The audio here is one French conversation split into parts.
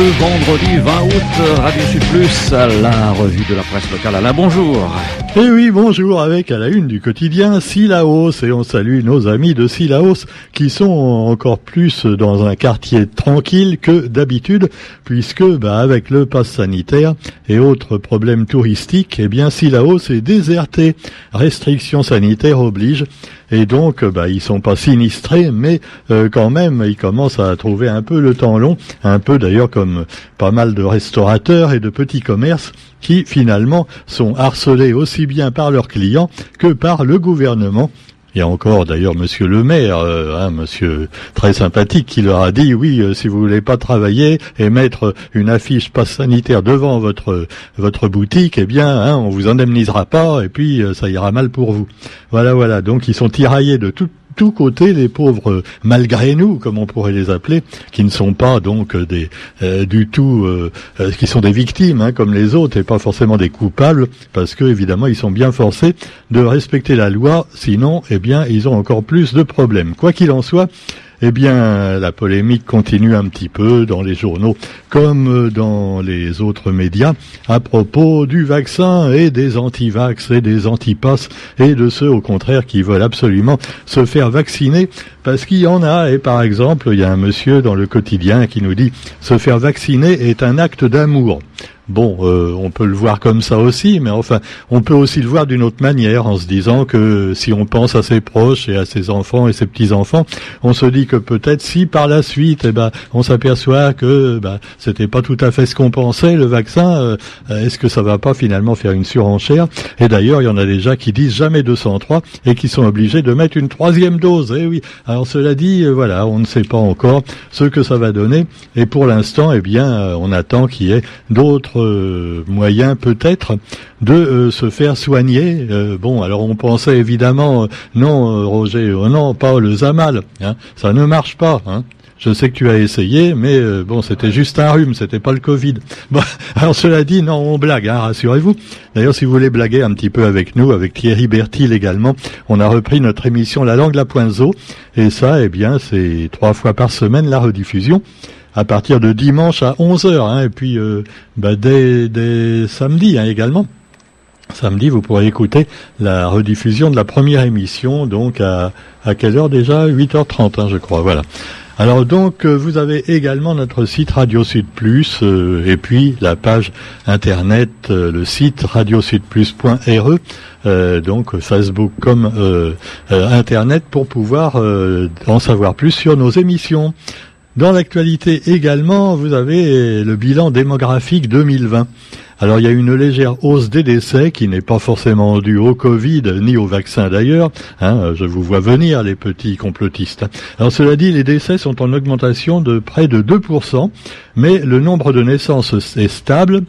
ce vendredi 20 août, Radio Sud Plus, la revue de la presse locale. Alain, bonjour. Et eh oui, bonjour, avec à la une du quotidien Silaos, et on salue nos amis de Silaos qui sont encore plus dans un quartier tranquille que d'habitude, puisque bah, avec le pass sanitaire et autres problèmes touristiques, eh bien Silaos est déserté. Restrictions sanitaires obligent et donc bah, ils sont pas sinistrés, mais euh, quand même ils commencent à trouver un peu le temps long, un peu d'ailleurs comme pas mal de restaurateurs et de petits commerces qui finalement sont harcelés aussi bien par leurs clients que par le gouvernement il y a encore d'ailleurs Monsieur le maire, euh, hein, Monsieur très sympathique, qui leur a dit oui, euh, si vous voulez pas travailler et mettre une affiche passe sanitaire devant votre votre boutique, eh bien, hein, on vous indemnisera pas et puis euh, ça ira mal pour vous. Voilà, voilà. Donc ils sont tiraillés de toutes tous côtés les pauvres malgré nous, comme on pourrait les appeler, qui ne sont pas donc des euh, du tout, euh, euh, qui sont des victimes hein, comme les autres et pas forcément des coupables, parce que évidemment ils sont bien forcés de respecter la loi, sinon eh bien ils ont encore plus de problèmes. Quoi qu'il en soit, eh bien, la polémique continue un petit peu dans les journaux comme dans les autres médias à propos du vaccin et des anti-vax et des anti-pass et de ceux au contraire qui veulent absolument se faire vacciner parce qu'il y en a et par exemple, il y a un monsieur dans le quotidien qui nous dit se faire vacciner est un acte d'amour. Bon, euh, on peut le voir comme ça aussi, mais enfin, on peut aussi le voir d'une autre manière, en se disant que si on pense à ses proches et à ses enfants et ses petits-enfants, on se dit que peut-être si par la suite, eh ben, on s'aperçoit que ben, c'était pas tout à fait ce qu'on pensait, le vaccin, euh, est-ce que ça va pas finalement faire une surenchère? Et d'ailleurs, il y en a déjà qui disent jamais 203 et qui sont obligés de mettre une troisième dose. Eh oui. Alors cela dit, euh, voilà, on ne sait pas encore ce que ça va donner, et pour l'instant, eh bien, on attend qu'il y ait d'autres euh, moyen peut-être de euh, se faire soigner. Euh, bon, alors on pensait évidemment, non Roger, non pas le Zamal, hein, ça ne marche pas. Hein. Je sais que tu as essayé, mais bon, c'était juste un rhume, c'était pas le Covid. Bon, alors cela dit, non, on blague, hein, rassurez-vous. D'ailleurs, si vous voulez blaguer un petit peu avec nous, avec Thierry Bertil également, on a repris notre émission La langue la poinzo, et ça, eh bien, c'est trois fois par semaine la rediffusion à partir de dimanche à 11h, hein, et puis euh, bah, dès, dès, samedi hein, également. Samedi, vous pourrez écouter la rediffusion de la première émission, donc à, à quelle heure déjà? 8h30, hein, je crois, voilà. Alors donc, euh, vous avez également notre site Radio Sud Plus euh, et puis la page internet, le site radiosudplus.re, donc Facebook comme internet pour pouvoir en savoir plus sur nos émissions. Dans l'actualité également, vous avez le bilan démographique 2020. Alors il y a une légère hausse des décès qui n'est pas forcément due au Covid ni au vaccin d'ailleurs. Hein, je vous vois venir les petits complotistes. Alors cela dit, les décès sont en augmentation de près de 2%, mais le nombre de naissances est stable.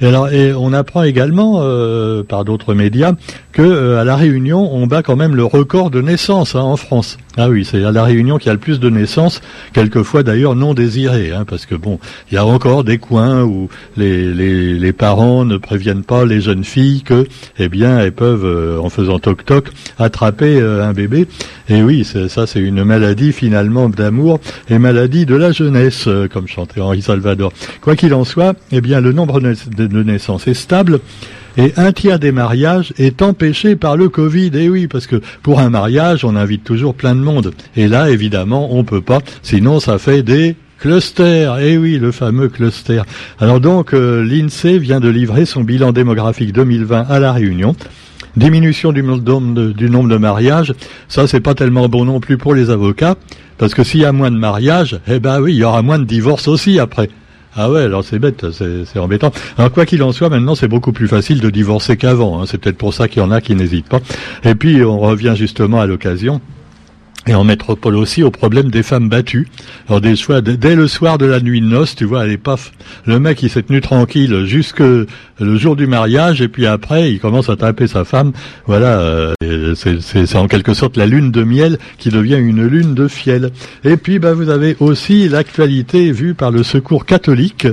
Et alors, et on apprend également euh, par d'autres médias que euh, à la Réunion, on bat quand même le record de naissance hein, en France. Ah oui, c'est à la Réunion qu'il y a le plus de naissances, quelquefois d'ailleurs non désirées, hein, parce que bon, il y a encore des coins où les, les, les, parents ne préviennent pas les jeunes filles que, eh bien, elles peuvent, euh, en faisant toc toc, attraper un bébé. Et oui, ça, c'est une maladie finalement d'amour et maladie de la jeunesse, comme chantait Henri Salvador. Quoi qu'il en soit, eh bien, le nombre de naissances est stable. Et un tiers des mariages est empêché par le Covid. Et oui, parce que pour un mariage, on invite toujours plein de monde. Et là, évidemment, on peut pas. Sinon, ça fait des clusters. Et oui, le fameux cluster. Alors donc, euh, l'INSEE vient de livrer son bilan démographique 2020 à la Réunion. Diminution du, du nombre de mariages, ça c'est pas tellement bon non plus pour les avocats, parce que s'il y a moins de mariages, eh ben oui, il y aura moins de divorces aussi après. Ah ouais, alors c'est bête, c'est embêtant. Alors quoi qu'il en soit, maintenant c'est beaucoup plus facile de divorcer qu'avant. Hein. C'est peut-être pour ça qu'il y en a qui n'hésitent pas. Et puis on revient justement à l'occasion et en métropole aussi au problème des femmes battues. Alors des fois, dès le soir de la nuit de noces, tu vois, est paf, le mec il s'est tenu tranquille jusque le jour du mariage et puis après il commence à taper sa femme. Voilà, euh, c'est en quelque sorte la lune de miel qui devient une lune de fiel. Et puis bah, vous avez aussi l'actualité vue par le Secours catholique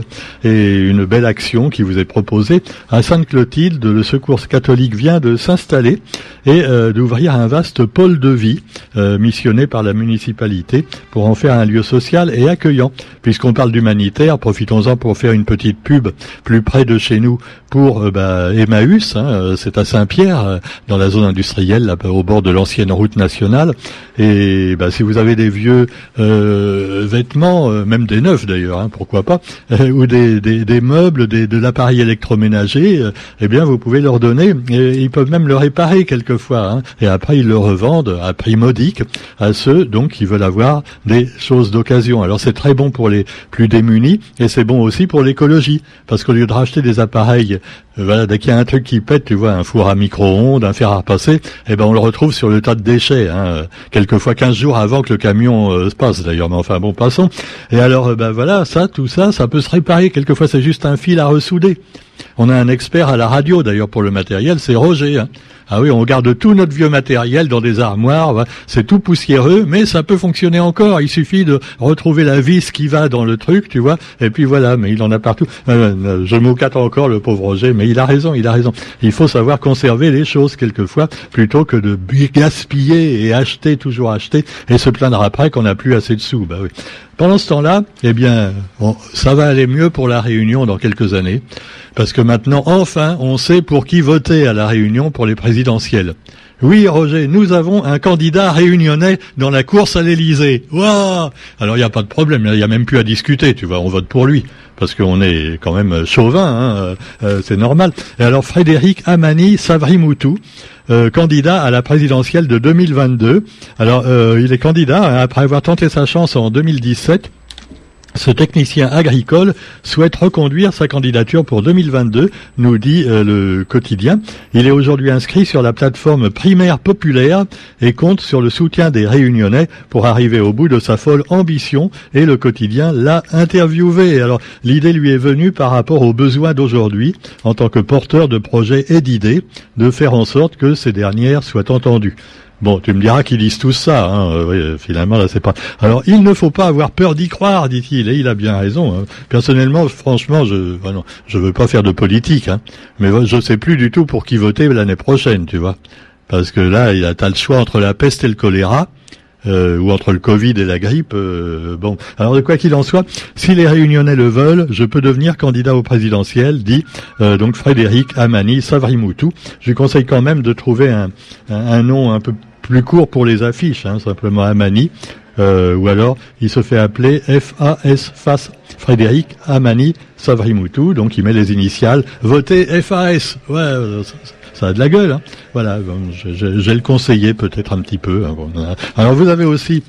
et une belle action qui vous est proposée à Sainte-Clotilde. Le Secours catholique vient de s'installer et euh, d'ouvrir un vaste pôle de vie, euh, mission par la municipalité pour en faire un lieu social et accueillant. Puisqu'on parle d'humanitaire, profitons-en pour faire une petite pub plus près de chez nous pour euh, bah, Emmaüs, hein, euh, c'est à Saint-Pierre, euh, dans la zone industrielle, au bord de l'ancienne route nationale. Et bah, si vous avez des vieux vêtements, même des neufs d'ailleurs, hein, pourquoi pas, ou des, meubles, de l'appareil électroménager, eh bien vous pouvez leur donner. Ils peuvent même le réparer quelquefois. Hein, et après ils le revendent à prix modique à ceux donc qui veulent avoir des choses d'occasion. Alors c'est très bon pour les plus démunis et c'est bon aussi pour l'écologie parce qu'au lieu de racheter des appareils euh, voilà, dès qu'il y a un truc qui pète, tu vois, un four à micro-ondes, un fer à repasser, eh ben on le retrouve sur le tas de déchets, hein, quelquefois 15 jours avant que le camion euh, se passe d'ailleurs, mais enfin bon, passons. Et alors, euh, ben voilà, ça, tout ça, ça peut se réparer. Quelquefois, c'est juste un fil à ressouder. On a un expert à la radio d'ailleurs pour le matériel, c'est Roger. Hein. Ah oui, on garde tout notre vieux matériel dans des armoires, c'est tout poussiéreux, mais ça peut fonctionner encore. Il suffit de retrouver la vis qui va dans le truc, tu vois, et puis voilà, mais il en a partout. Euh, euh, je m'ocate encore, le pauvre Roger, mais il a raison, il a raison. Il faut savoir conserver les choses quelquefois, plutôt que de gaspiller et acheter, toujours acheter, et se plaindre après qu'on n'a plus assez de sous. Bah. Pendant ce temps-là, eh bien, ça va aller mieux pour la Réunion dans quelques années, parce que maintenant, enfin, on sait pour qui voter à la Réunion pour les présidentielles. Oui, Roger, nous avons un candidat réunionnais dans la course à l'Élysée. Waouh Alors il n'y a pas de problème, il n'y a même plus à discuter, tu vois, on vote pour lui parce qu'on est quand même chauvin, hein, euh, euh, c'est normal. Et alors Frédéric Amani Savrimoutou, euh, candidat à la présidentielle de 2022. Alors il est candidat hein, après avoir tenté sa chance en 2017 ce technicien agricole souhaite reconduire sa candidature pour 2022, nous dit euh, le quotidien. Il est aujourd'hui inscrit sur la plateforme primaire populaire et compte sur le soutien des réunionnais pour arriver au bout de sa folle ambition et le quotidien l'a interviewé. Alors l'idée lui est venue par rapport aux besoins d'aujourd'hui en tant que porteur de projets et d'idées de faire en sorte que ces dernières soient entendues. Bon, tu me diras qu'ils disent tout ça. Hein. Euh, oui, finalement, là, c'est pas. Alors, il ne faut pas avoir peur d'y croire, dit-il, et il a bien raison. Hein. Personnellement, franchement, je, bah je veux pas faire de politique, hein. mais je sais plus du tout pour qui voter l'année prochaine, tu vois, parce que là, il a t'as le choix entre la peste et le choléra. Euh, ou entre le Covid et la grippe. Euh, bon, alors de quoi qu'il en soit, si les Réunionnais le veulent, je peux devenir candidat au présidentiel, dit donc Frédéric Amani Savrimoutou. Je lui conseille quand même de trouver un, un nom un peu plus court pour les affiches, hein, simplement Amani. Euh, ou alors il se fait appeler FAS FAS Frédéric Amani Savrimoutou, donc il met les initiales votez FAS. Ouais, euh, ça, a de la gueule. Hein. Voilà, j'ai le conseillé peut-être un petit peu. Hein, alors vous avez aussi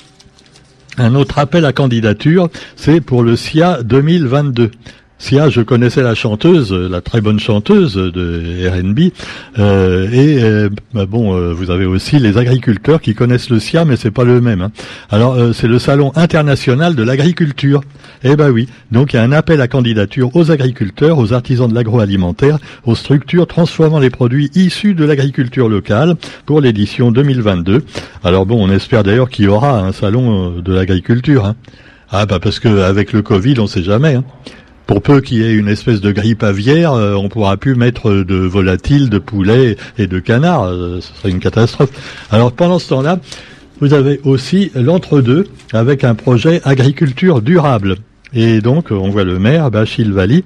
un autre appel à candidature, c'est pour le SIA 2022. Sia, je connaissais la chanteuse, la très bonne chanteuse de R&B, euh, et euh, bah bon, euh, vous avez aussi les agriculteurs qui connaissent le SIA, mais c'est pas le même. Hein. Alors, c'est le salon international de l'agriculture. Eh ben oui, donc il y a un appel à candidature aux agriculteurs, aux artisans de l'agroalimentaire, aux structures transformant les produits issus de l'agriculture locale pour l'édition 2022. Alors bon, on espère d'ailleurs qu'il y aura un salon de l'agriculture. Hein. Ah bah parce que avec le Covid, on sait jamais. Hein pour peu qu'il y ait une espèce de grippe aviaire, euh, on pourra plus mettre de volatiles, de poulets et de canards. Euh, ce serait une catastrophe. Alors pendant ce temps-là, vous avez aussi l'entre-deux avec un projet agriculture durable. Et donc, on voit le maire, Bachil Vali,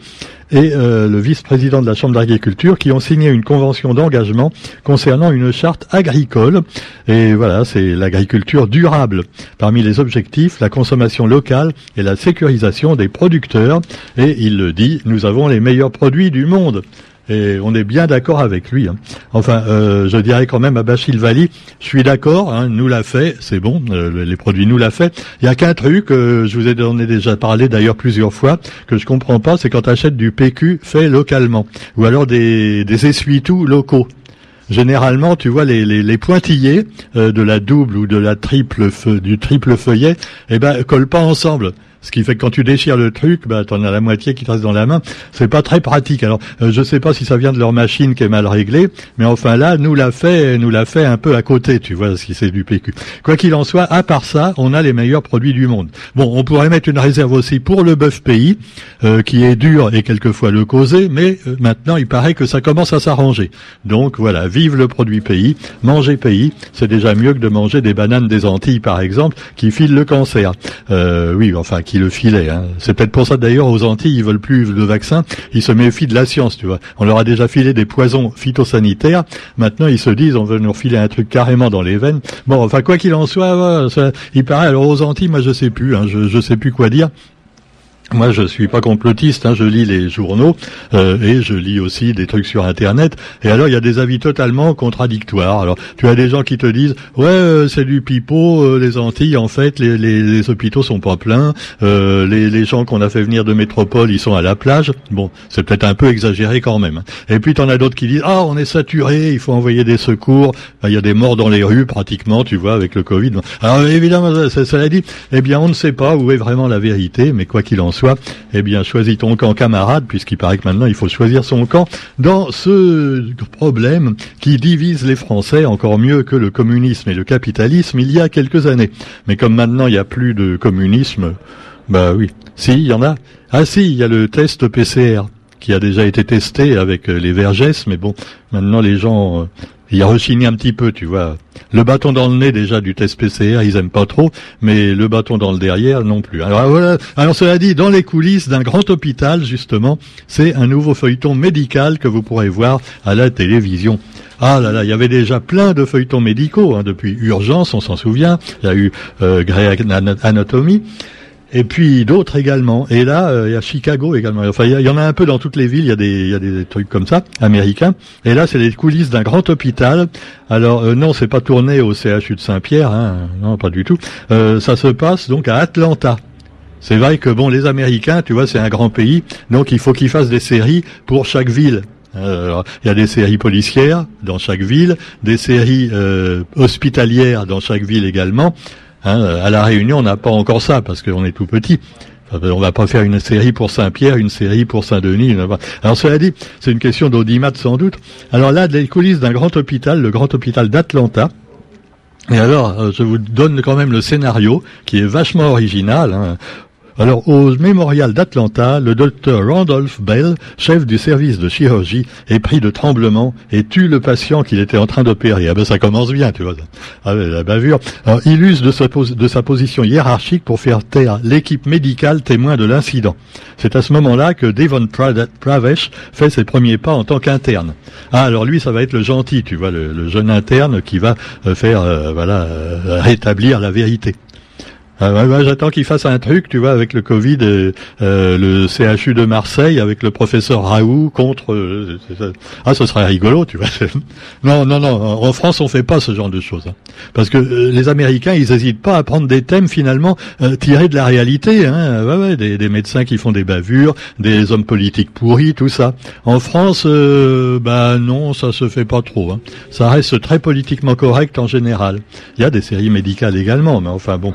et euh, le vice-président de la Chambre d'agriculture qui ont signé une convention d'engagement concernant une charte agricole. Et voilà, c'est l'agriculture durable. Parmi les objectifs, la consommation locale et la sécurisation des producteurs. Et il le dit, nous avons les meilleurs produits du monde et on est bien d'accord avec lui. Hein. Enfin, euh, je dirais quand même à Bachil Vali, je suis d'accord, hein, nous l'a fait, c'est bon, euh, les produits nous l'a fait. Il y a qu'un truc, euh, je vous ai, donné déjà parlé d'ailleurs plusieurs fois, que je comprends pas, c'est quand tu achètes du PQ fait localement, ou alors des, des essuie-tout locaux généralement, tu vois, les, les, pointillés de la double ou de la triple du triple feuillet, eh ben, collent pas ensemble. Ce qui fait que quand tu déchires le truc, bah t'en as la moitié qui te reste dans la main. C'est pas très pratique. Alors euh, je sais pas si ça vient de leur machine qui est mal réglée, mais enfin là, nous l'a fait, nous l'a fait un peu à côté, tu vois, si c'est du PQ. Quoi qu'il en soit, à part ça, on a les meilleurs produits du monde. Bon, on pourrait mettre une réserve aussi pour le bœuf pays, euh, qui est dur et quelquefois le causer, mais euh, maintenant il paraît que ça commence à s'arranger. Donc voilà, vive le produit pays, manger pays, c'est déjà mieux que de manger des bananes des Antilles par exemple, qui filent le cancer. Euh, oui, enfin qui le filaient. Hein. C'est peut-être pour ça d'ailleurs aux Antilles ils veulent plus de vaccins, ils se méfient de la science, tu vois. On leur a déjà filé des poisons phytosanitaires, maintenant ils se disent on veut nous filer un truc carrément dans les veines. Bon, enfin quoi qu'il en soit, il paraît alors aux Antilles, moi je sais plus, hein, je, je sais plus quoi dire. Moi, je suis pas complotiste, hein, je lis les journaux euh, et je lis aussi des trucs sur Internet. Et alors, il y a des avis totalement contradictoires. Alors, tu as des gens qui te disent, ouais, euh, c'est du pipeau, euh, les Antilles, en fait, les, les, les, hôpitaux sont pas pleins, les, les, gens qu'on a fait venir de métropole, ils sont à la plage. Bon, c'est peut-être un peu exagéré quand même. Hein. Et puis, tu en as d'autres qui disent, ah, on est saturé, il faut envoyer des secours. Il y a des morts dans les rues, pratiquement, tu vois, avec le Covid. Alors, évidemment, cela dit, eh bien, on ne sait pas où est vraiment la vérité, mais quoi qu'il en soit, eh bien, choisis ton camp camarade, puisqu'il paraît que maintenant il faut choisir son camp dans ce problème qui divise les Français encore mieux que le communisme et le capitalisme il y a quelques années. Mais comme maintenant il n'y a plus de communisme, bah oui. Si, il y en a. Ah si, il y a le test PCR qui a déjà été testé avec les vergesses, mais bon, maintenant les gens euh, il a rechigné un petit peu, tu vois. Le bâton dans le nez déjà du test PCR, ils aiment pas trop, mais le bâton dans le derrière non plus. Alors voilà. Alors cela dit, dans les coulisses d'un grand hôpital, justement, c'est un nouveau feuilleton médical que vous pourrez voir à la télévision. Ah là là, il y avait déjà plein de feuilletons médicaux hein, depuis Urgence, on s'en souvient. Il y a eu euh, Grey Anatomy et puis d'autres également. Et là, euh, il y a Chicago également. Enfin, il y, en a un peu dans toutes les villes. Il y a des, y a des trucs comme ça, américains. Et là, c'est les coulisses d'un grand hôpital. Alors euh, non, c'est pas tourné au CHU de Saint-Pierre, hein, non, pas du tout. Euh, ça se passe donc à Atlanta. C'est vrai que bon, les Américains, tu vois, c'est un grand pays, donc il faut qu'ils fassent des séries pour chaque ville. il y a des séries policières dans chaque ville, des séries hospitalières dans chaque ville également. Hein, à la Réunion, on n'a pas encore ça parce qu'on est tout petit. On va pas faire une série pour Saint-Pierre, une série pour Saint-Denis. Alors cela dit, c'est une question d'audimat sans doute. Alors là, les coulisses d'un grand hôpital, le grand hôpital d'Atlanta. Et alors, euh, je vous donne quand même le scénario qui est vachement original. Hein. Alors, au mémorial d'Atlanta, le docteur Randolph Bell, chef du service de chirurgie, est pris de tremblement et tue le patient qu'il était en train d'opérer. Ah ben, ça commence bien, tu vois. Ah ben, la bavure. Alors, il use de sa, position hiérarchique pour faire taire l'équipe médicale témoin de l'incident. C'est à ce moment-là que Devon Pravesh fait ses premiers pas en tant qu'interne. Ah, alors lui, ça va être le gentil, tu vois, le, jeune interne qui va euh, faire, euh, voilà, euh, rétablir la vérité. Ah, j'attends qu'il fasse un truc, tu vois, avec le Covid, euh, euh le CHU de Marseille, avec le professeur Raoult contre. Euh, ah, ce serait rigolo, tu vois. non, non, non. En France, on fait pas ce genre de choses, hein. parce que euh, les Américains, ils hésitent pas à prendre des thèmes finalement tirés de la réalité. Hein. Ouais, ouais, des, des, médecins qui font des bavures, des hommes politiques pourris, tout ça. En France, bah non, ça se fait pas trop. Hein. Ça reste très politiquement correct en général. Il y a des séries médicales également, mais enfin bon.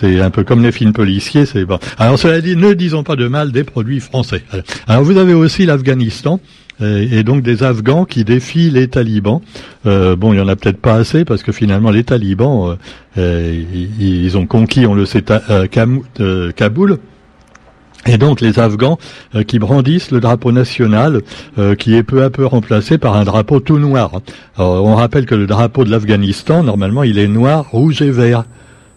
C'est un peu comme les films policiers, c'est bon. Alors cela dit, ne disons pas de mal des produits français. Alors vous avez aussi l'Afghanistan. Euh, et, donc des Afghans qui défient les talibans. Euh, bon, il y en a peut-être pas assez parce que finalement les talibans, euh, ils, ont conquis, on le sait, Kaboul. Et donc les Afghans qui brandissent le drapeau national, qui est peu à peu remplacé par un drapeau tout noir. Alors, on rappelle que le drapeau de l'Afghanistan, normalement, il est noir, rouge et vert.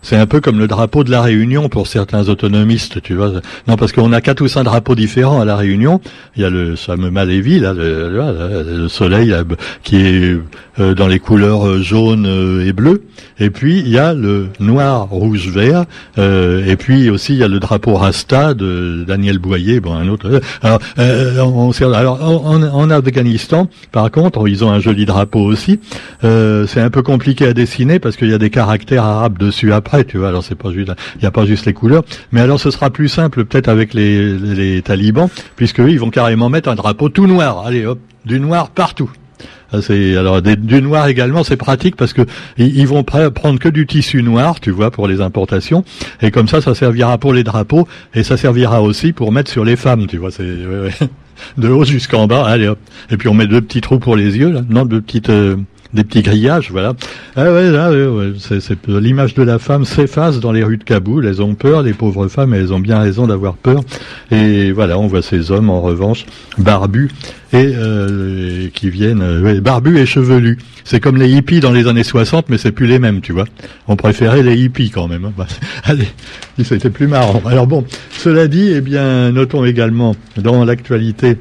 C'est un peu comme le drapeau de la Réunion pour certains autonomistes, tu vois. Non, parce qu'on a quatre ou cinq drapeaux différents à la Réunion. Il y a le fameux Malévi, là, le, soleil qui est euh, dans les couleurs euh, jaune euh, et bleu. Et puis il y a le noir, rouge, vert. et puis aussi il y a le drapeau Rasta de Daniel Boyer, bon un autre. Alors, on, alors en, Afghanistan, par contre, ils ont un joli drapeau aussi. c'est un peu compliqué à dessiner parce qu'il y a des caractères arabes dessus tu vois. Alors c'est pas juste, il n'y a pas juste les couleurs. Mais alors ce sera plus simple peut-être avec les, les, talibans, puisque eux, ils vont carrément mettre un drapeau tout noir. Allez hop, du noir partout. C'est alors du noir également, c'est pratique parce que ils, vont prendre que du tissu noir, tu vois, pour les importations, et comme ça, ça servira pour les drapeaux et ça servira aussi pour mettre sur les femmes, tu vois. C'est de haut jusqu'en bas, allez hop. Et puis on met deux petits trous pour les yeux, là, non, deux petites euh, des petits grillages, voilà. Ah ouais, là, c'est, l'image de la femme s'efface dans les rues de Kaboul. Elles ont peur, les pauvres femmes, elles ont bien raison d'avoir peur. Et voilà, on voit ces hommes en revanche barbus et euh, qui viennent euh, barbus et chevelus. C'est comme les hippies dans les années 60, mais c'est plus les mêmes, tu vois. On préférait les hippies quand même. Hein. allez, c'était plus marrant. Alors bon, cela dit, eh bien, notons également dans l'actualité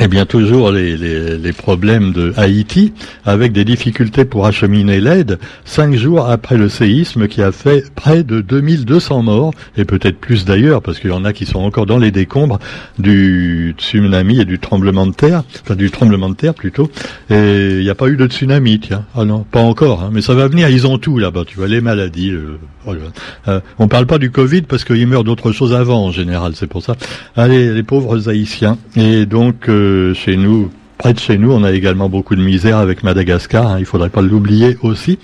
eh bien, toujours les, les, les, problèmes de Haïti, avec des difficultés pour acheminer l'aide, cinq jours après le séisme qui a fait près de 2200 morts, et peut-être plus d'ailleurs, parce qu'il y en a qui sont encore dans les décombres du tsunami et du tremblement de terre, enfin du tremblement de terre plutôt, et il n'y a pas eu de tsunami, tiens. Ah non, pas encore, hein, mais ça va venir, ils ont tout là-bas, tu vois, les maladies. Euh, euh, on parle pas du Covid parce qu'ils meurent d'autres choses avant en général, c'est pour ça. Allez, les pauvres Haïtiens. Et donc... Euh, chez nous, près de chez nous, on a également beaucoup de misère avec Madagascar. Hein, il faudrait pas l'oublier aussi.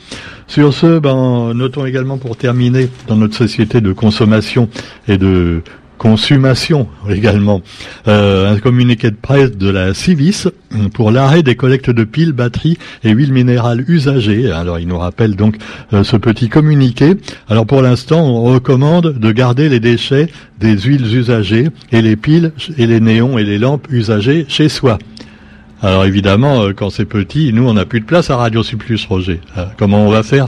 Sur ce, ben, notons également pour terminer dans notre société de consommation et de consommation également. Euh, un communiqué de presse de la Civis pour l'arrêt des collectes de piles, batteries et huiles minérales usagées. Alors il nous rappelle donc euh, ce petit communiqué. Alors pour l'instant, on recommande de garder les déchets des huiles usagées et les piles et les néons et les lampes usagées chez soi. Alors évidemment, euh, quand c'est petit, nous on n'a plus de place à Radio Suplus, Roger. comment on va faire?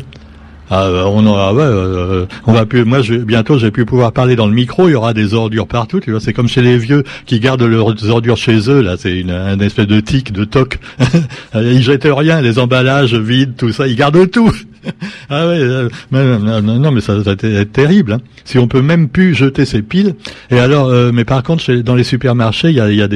Ah, euh, on aura, ouais, euh, on va plus. Moi, je, bientôt, j'ai pu pouvoir parler dans le micro. Il y aura des ordures partout. Tu vois, c'est comme chez les vieux qui gardent leurs ordures chez eux. Là, c'est une, un espèce de tic, de toc. ils jettent rien, les emballages vides, tout ça. Ils gardent tout. ah ouais, euh, non, mais ça va être terrible. Hein. Si on peut même plus jeter ses piles. Et alors, mais par contre, chez, dans les supermarchés, il y a, y a,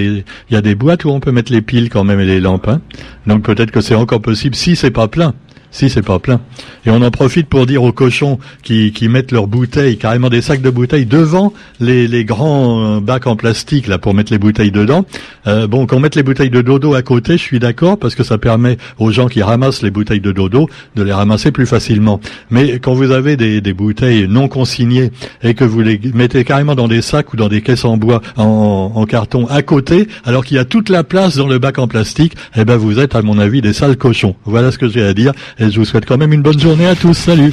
y a des boîtes où on peut mettre les piles quand même et les lampes. Hein. Donc peut-être que c'est encore possible si c'est pas plein. Si, c'est pas plein. Et on en profite pour dire aux cochons qui, qui mettent leurs bouteilles, carrément des sacs de bouteilles, devant les, les grands euh, bacs en plastique là pour mettre les bouteilles dedans. Euh, bon, qu'on mette les bouteilles de dodo à côté, je suis d'accord, parce que ça permet aux gens qui ramassent les bouteilles de dodo de les ramasser plus facilement. Mais quand vous avez des, des bouteilles non consignées et que vous les mettez carrément dans des sacs ou dans des caisses en bois, en, en carton à côté, alors qu'il y a toute la place dans le bac en plastique, eh ben vous êtes, à mon avis, des sales cochons. Voilà ce que j'ai à dire. Et je vous souhaite quand même une bonne journée à tous. Salut